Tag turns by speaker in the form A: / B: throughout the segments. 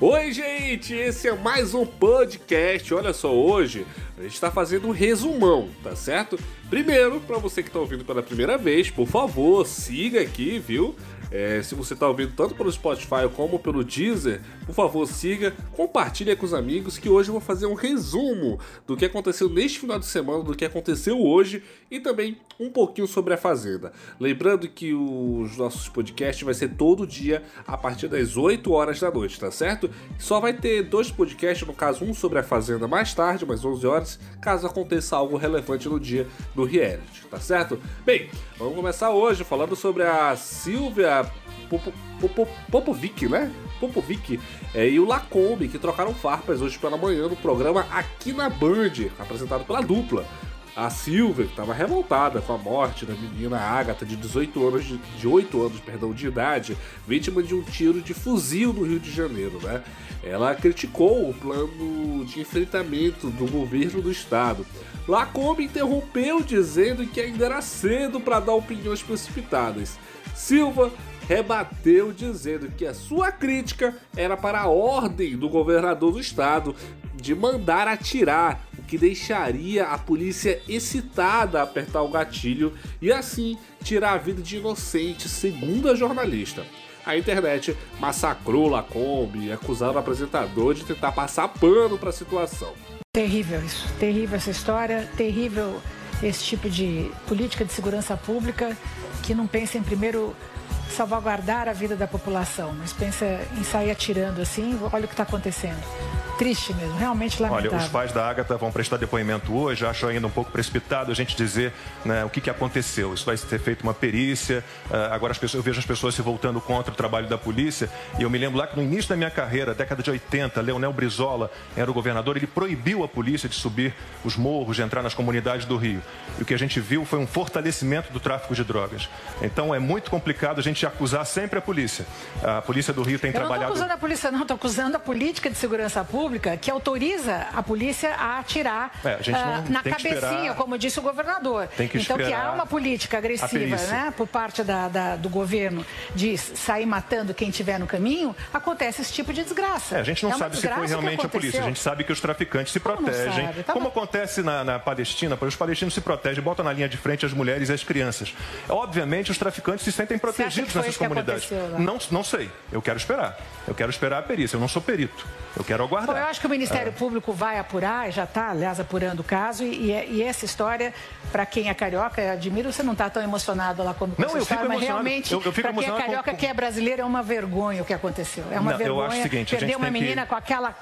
A: Oi, gente! Esse é mais um podcast. Olha só, hoje a gente está fazendo um resumão, tá certo? Primeiro, para você que está ouvindo pela primeira vez, por favor, siga aqui, viu? É, se você está ouvindo tanto pelo Spotify como pelo Deezer, por favor siga, compartilhe com os amigos que hoje eu vou fazer um resumo do que aconteceu neste final de semana, do que aconteceu hoje e também um pouquinho sobre a Fazenda. Lembrando que os nossos podcasts vai ser todo dia a partir das 8 horas da noite, tá certo? Só vai ter dois podcasts, no caso um sobre a Fazenda mais tarde, mais 11 horas, caso aconteça algo relevante no dia do reality, tá certo? Bem, vamos começar hoje falando sobre a Silvia Popo, Popo, Popovic, né? Popovic é, e o Lacombe, que trocaram farpas hoje pela manhã no programa Aqui na Band, apresentado pela dupla. A Silvia, que estava revoltada com a morte da menina Agatha, de 18 anos, de, de 8 anos perdão, de idade, vítima de um tiro de fuzil no Rio de Janeiro, né? Ela criticou o plano de enfrentamento do governo do estado. Lacombe interrompeu dizendo que ainda era cedo para dar opiniões precipitadas. Silva rebateu dizendo que a sua crítica era para a ordem do governador do estado de mandar atirar, o que deixaria a polícia excitada a apertar o gatilho e assim tirar a vida de inocentes, segundo a jornalista. A internet massacrou Lacombe acusaram o apresentador de tentar passar pano para a situação.
B: Terrível isso, terrível essa história, terrível esse tipo de política de segurança pública que não pensa em primeiro salvaguardar a vida da população, mas pensa em sair atirando assim, olha o que está acontecendo triste mesmo, realmente lamentável.
C: Olha, os pais da Agatha vão prestar depoimento hoje, acho ainda um pouco precipitado a gente dizer né, o que, que aconteceu. Isso vai ser feito uma perícia, uh, agora pessoas, eu vejo as pessoas se voltando contra o trabalho da polícia, e eu me lembro lá que no início da minha carreira, década de 80, Leonel Brizola era o governador, ele proibiu a polícia de subir os morros, de entrar nas comunidades do Rio. E o que a gente viu foi um fortalecimento do tráfico de drogas. Então é muito complicado a gente acusar sempre a polícia. A polícia do Rio tem
B: eu
C: trabalhado...
B: não estou acusando a polícia não, estou acusando a política de segurança pública que autoriza a polícia a atirar é, a uh, na cabecinha, esperar... como disse o governador.
C: Que
B: então, que há uma política agressiva né, por parte da, da, do governo de sair matando quem estiver no caminho, acontece esse tipo de desgraça.
C: É, a gente não é sabe se foi realmente a polícia, a gente sabe que os traficantes se como protegem. Tá como acontece na, na Palestina, os palestinos se protegem, botam na linha de frente as mulheres e as crianças. Obviamente, os traficantes se sentem protegidos nessas comunidades. Não, não sei, eu quero esperar. Eu quero esperar a perícia, eu não sou perito. Eu quero aguardar.
B: Bom, eu acho que o Ministério é. Público vai apurar, já está, aliás, apurando o caso. E, e, essa história, para quem é carioca, eu admiro, você não está tão emocionado lá como com
C: não, história,
B: mas realmente, para quem é carioca, com... quem é brasileiro, é uma vergonha o que aconteceu. É uma não, vergonha. Eu acho o seguinte, perder uma menina que... com aquela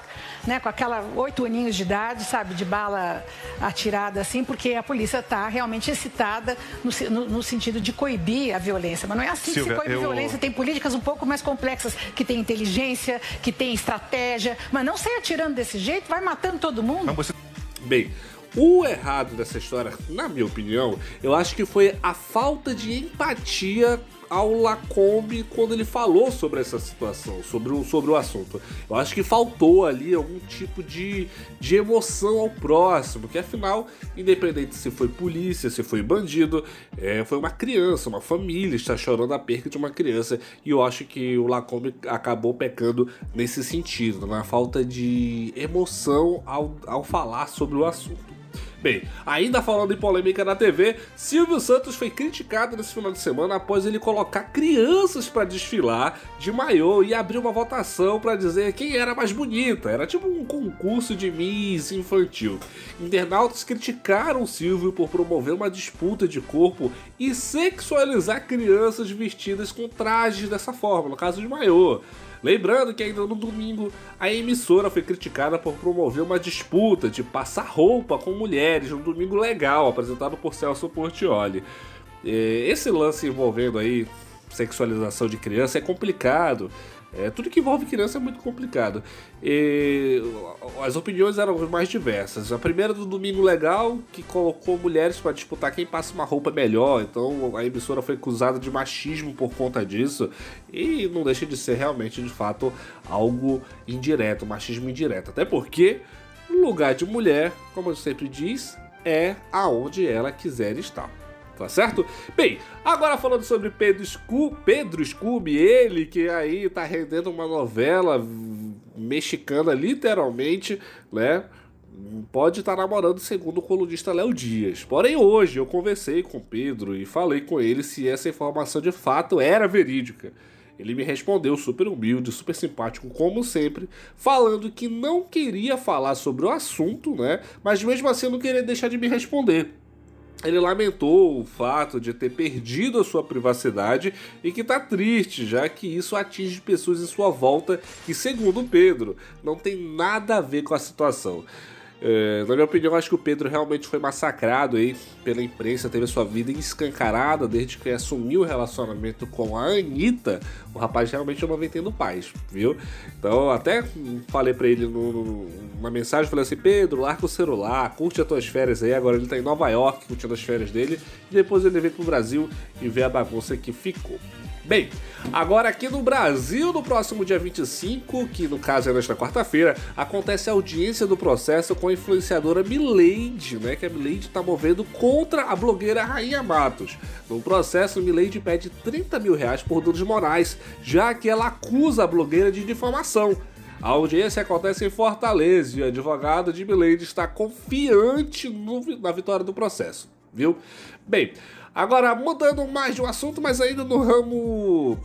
B: né, com aquela oito aninhos de idade, sabe, de bala atirada assim, porque a polícia está realmente excitada no, no, no, sentido de coibir a violência. Mas não é assim Silvia, que se coíbe eu... violência. Tem políticas um pouco mais complexas, que tem inteligência, que tem estratégia, mas não sai atirando desse jeito, vai matando todo mundo. Você...
A: Bem, o errado dessa história, na minha opinião, eu acho que foi a falta de empatia ao Lacombe quando ele falou sobre essa situação, sobre o, sobre o assunto. Eu acho que faltou ali algum tipo de, de emoção ao próximo, que afinal, independente se foi polícia, se foi bandido, é, foi uma criança, uma família está chorando a perda de uma criança e eu acho que o Lacombe acabou pecando nesse sentido, na falta de emoção ao, ao falar sobre o assunto. Bem, ainda falando em polêmica na TV, Silvio Santos foi criticado nesse final de semana após ele colocar crianças para desfilar de maiô e abrir uma votação para dizer quem era mais bonita. Era tipo um concurso de Miss infantil. Internautas criticaram Silvio por promover uma disputa de corpo e sexualizar crianças vestidas com trajes dessa forma, no caso de maiô. Lembrando que ainda no domingo a emissora foi criticada por promover uma disputa de passar roupa com mulheres no Domingo Legal, apresentado por Celso Portioli. Esse lance envolvendo aí sexualização de criança é complicado. É, tudo que envolve criança é muito complicado. E, as opiniões eram mais diversas. A primeira do Domingo Legal, que colocou mulheres para disputar quem passa uma roupa melhor. Então a emissora foi acusada de machismo por conta disso. E não deixa de ser realmente, de fato, algo indireto, machismo indireto. Até porque lugar de mulher, como eu sempre diz, é aonde ela quiser estar tá certo? Bem, agora falando sobre Pedro, Scu Pedro Scooby, ele que aí tá rendendo uma novela mexicana, literalmente, né? Pode estar namorando, segundo o colunista Léo Dias. Porém, hoje eu conversei com Pedro e falei com ele se essa informação de fato era verídica. Ele me respondeu super humilde, super simpático, como sempre, falando que não queria falar sobre o assunto, né? Mas mesmo assim não queria deixar de me responder. Ele lamentou o fato de ter perdido a sua privacidade e que está triste, já que isso atinge pessoas em sua volta que, segundo Pedro, não tem nada a ver com a situação. É, na minha opinião, acho que o Pedro realmente foi massacrado aí pela imprensa, teve a sua vida escancarada desde que assumiu o relacionamento com a Anitta. O rapaz realmente não vem tendo paz, viu? Então, até falei para ele numa mensagem, falei assim, Pedro, larga o celular, curte as tuas férias aí. Agora ele tá em Nova York curtindo as férias dele. E depois ele vem pro Brasil e vê a bagunça que ficou. Bem, agora aqui no Brasil, no próximo dia 25, que no caso é nesta quarta-feira, acontece a audiência do processo com a influenciadora Milady, né? Que a Milady está movendo contra a blogueira Rainha Matos. No processo, Milady pede 30 mil reais por danos morais, já que ela acusa a blogueira de difamação. A audiência acontece em Fortaleza e o advogado de Milady está confiante no, na vitória do processo, viu? Bem, Agora, mudando mais de um assunto, mas ainda no ramo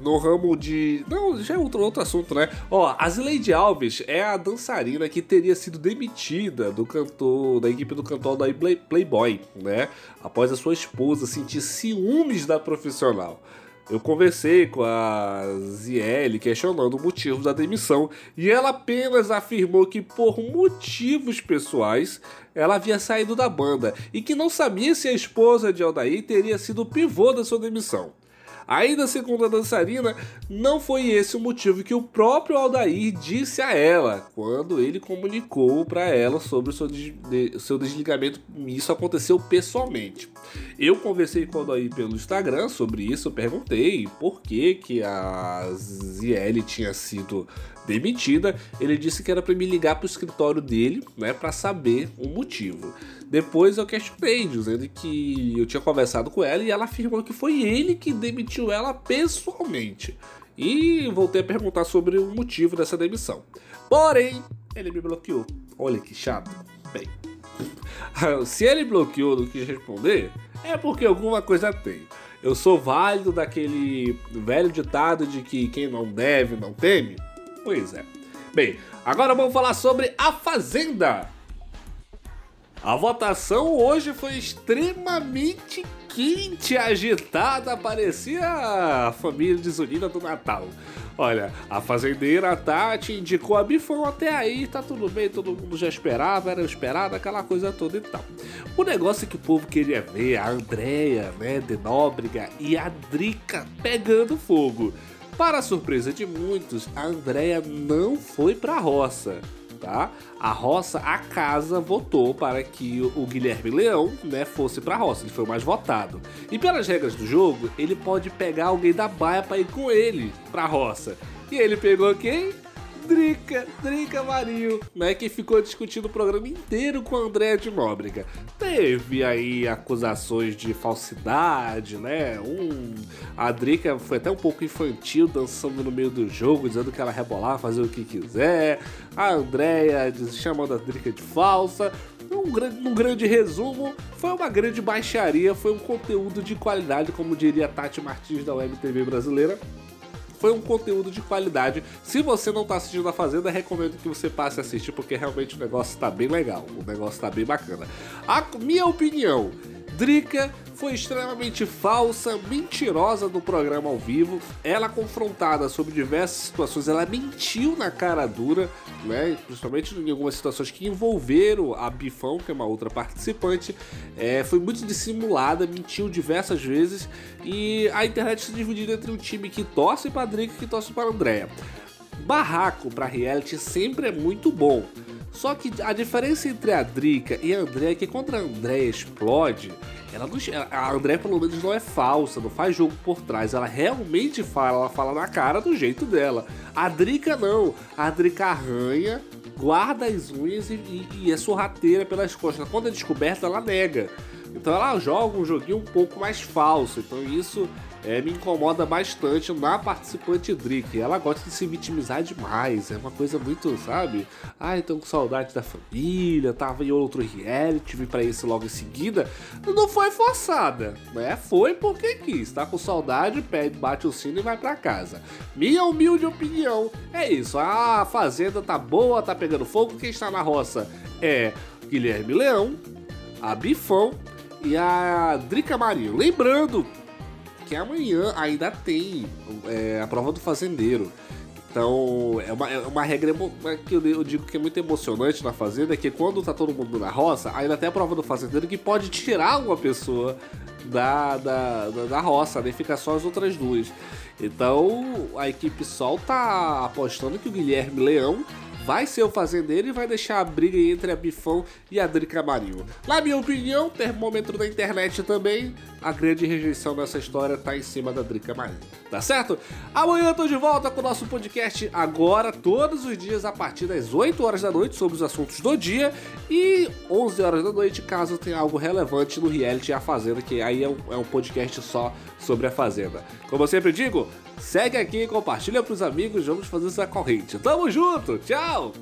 A: no ramo de. Não, já é outro, outro assunto, né? Ó, a Zileide Alves é a dançarina que teria sido demitida do cantor, da equipe do cantor da Playboy, né? Após a sua esposa sentir ciúmes da profissional. Eu conversei com a Ziele questionando o motivo da demissão e ela apenas afirmou que por motivos pessoais ela havia saído da banda e que não sabia se a esposa de Aldair teria sido o pivô da sua demissão. Ainda segundo a dançarina, não foi esse o motivo que o próprio Aldair disse a ela quando ele comunicou para ela sobre o seu, de, seu desligamento. Isso aconteceu pessoalmente. Eu conversei com o Aldair pelo Instagram sobre isso, perguntei por que, que a Ziele tinha sido demitida. Ele disse que era para me ligar para o escritório dele, né, para saber o motivo. Depois eu questionei, dizendo que eu tinha conversado com ela e ela afirmou que foi ele que demitiu ela pessoalmente. E voltei a perguntar sobre o motivo dessa demissão. Porém, ele me bloqueou. Olha que chato. Bem, se ele bloqueou não quis responder, é porque alguma coisa tem. Eu sou válido daquele velho ditado de que quem não deve não teme? Pois é. Bem, agora vamos falar sobre A Fazenda. A votação hoje foi extremamente quente, agitada, parecia a família desunida do Natal. Olha, a fazendeira Tati indicou a Bifão até aí, tá tudo bem, todo mundo já esperava, era esperado, aquela coisa toda e tal. O negócio é que o povo queria ver a Andréia, né, de Nóbrega e a Drica pegando fogo. Para surpresa de muitos, a Andréia não foi pra roça tá? A roça, a casa votou para que o Guilherme Leão, né, fosse para a roça. Ele foi o mais votado. E pelas regras do jogo, ele pode pegar alguém da baia para ir com ele para a roça. E ele pegou quem? Drica, Drica Marinho, né, que ficou discutindo o programa inteiro com a Andréa de Nóbrega. Teve aí acusações de falsidade, né? Um, a Drica foi até um pouco infantil, dançando no meio do jogo, dizendo que ela rebolava, fazer o que quiser. A Andréa chamando a Drica de falsa. Um grande, um grande resumo, foi uma grande baixaria, foi um conteúdo de qualidade, como diria Tati Martins da Web TV brasileira foi um conteúdo de qualidade. Se você não está assistindo a Fazenda, recomendo que você passe a assistir, porque realmente o negócio está bem legal. O negócio está bem bacana. A minha opinião, Drica foi extremamente falsa, mentirosa no programa ao vivo. Ela confrontada sobre diversas situações, ela mentiu na cara dura, né? Principalmente em algumas situações que envolveram a Bifão, que é uma outra participante. É, foi muito dissimulada, mentiu diversas vezes e a internet se dividiu entre um time que torce para Drica e que torce para Andréa. Barraco para reality sempre é muito bom. Só que a diferença entre a Drica e a Andréa é que quando a Andréa explode, ela não, a Andréa pelo menos não é falsa, não faz jogo por trás. Ela realmente fala, ela fala na cara do jeito dela. A Drica não. A Drica arranha, guarda as unhas e, e, e é sorrateira pelas costas. Quando é descoberta, ela nega. Então ela joga um joguinho um pouco mais falso. Então isso é, me incomoda bastante na participante Drick. Ela gosta de se vitimizar demais. É uma coisa muito, sabe? Ai, tô com saudade da família, tava em outro reality, vim pra isso logo em seguida. Não foi forçada, né? Foi porque quis. Tá com saudade, pede, bate o sino e vai pra casa. Minha humilde opinião é isso. A fazenda tá boa, tá pegando fogo. Quem está na roça é Guilherme Leão, a Bifão e a Drica Marinho. Lembrando que amanhã ainda tem é, a prova do fazendeiro. Então, é uma, é uma regra que eu digo que é muito emocionante na fazenda, é que quando tá todo mundo na roça, ainda tem a prova do fazendeiro que pode tirar uma pessoa da, da, da, da roça, nem né? ficar só as outras duas. Então, a equipe Sol tá apostando que o Guilherme Leão vai ser o fazendeiro e vai deixar a briga entre a Bifão e a Drica Marinho. Na minha opinião, termômetro da internet também, a grande rejeição dessa história tá em cima da Drica Marinho. Tá certo? Amanhã eu tô de volta com o nosso podcast agora, todos os dias, a partir das 8 horas da noite, sobre os assuntos do dia, e 11 horas da noite, caso tenha algo relevante no reality A Fazenda, que aí é um, é um podcast só sobre a Fazenda. Como eu sempre digo, segue aqui, compartilha pros amigos, vamos fazer essa corrente. Tamo junto, tchau!